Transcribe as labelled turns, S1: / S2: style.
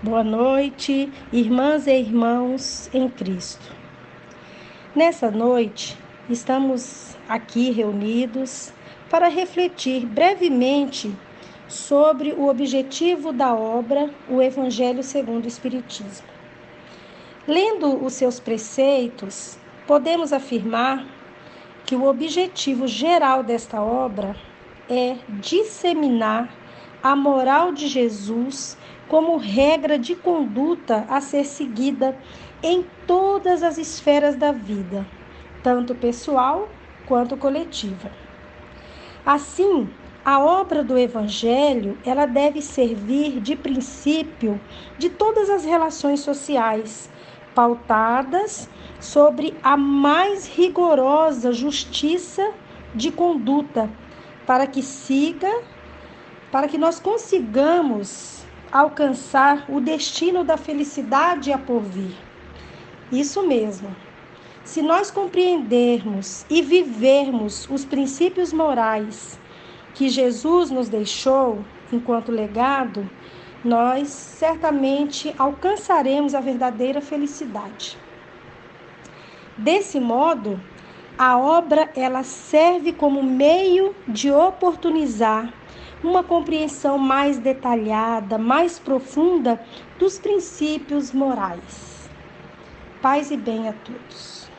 S1: Boa noite, irmãs e irmãos em Cristo. Nessa noite, estamos aqui reunidos para refletir brevemente sobre o objetivo da obra O Evangelho segundo o Espiritismo. Lendo os seus preceitos, podemos afirmar que o objetivo geral desta obra é disseminar a moral de Jesus como regra de conduta a ser seguida em todas as esferas da vida, tanto pessoal quanto coletiva. Assim, a obra do evangelho, ela deve servir de princípio de todas as relações sociais, pautadas sobre a mais rigorosa justiça de conduta, para que siga, para que nós consigamos alcançar o destino da felicidade a por vir. Isso mesmo. Se nós compreendermos e vivermos os princípios morais que Jesus nos deixou enquanto legado, nós certamente alcançaremos a verdadeira felicidade. Desse modo, a obra ela serve como meio de oportunizar uma compreensão mais detalhada, mais profunda dos princípios morais. Paz e bem a todos.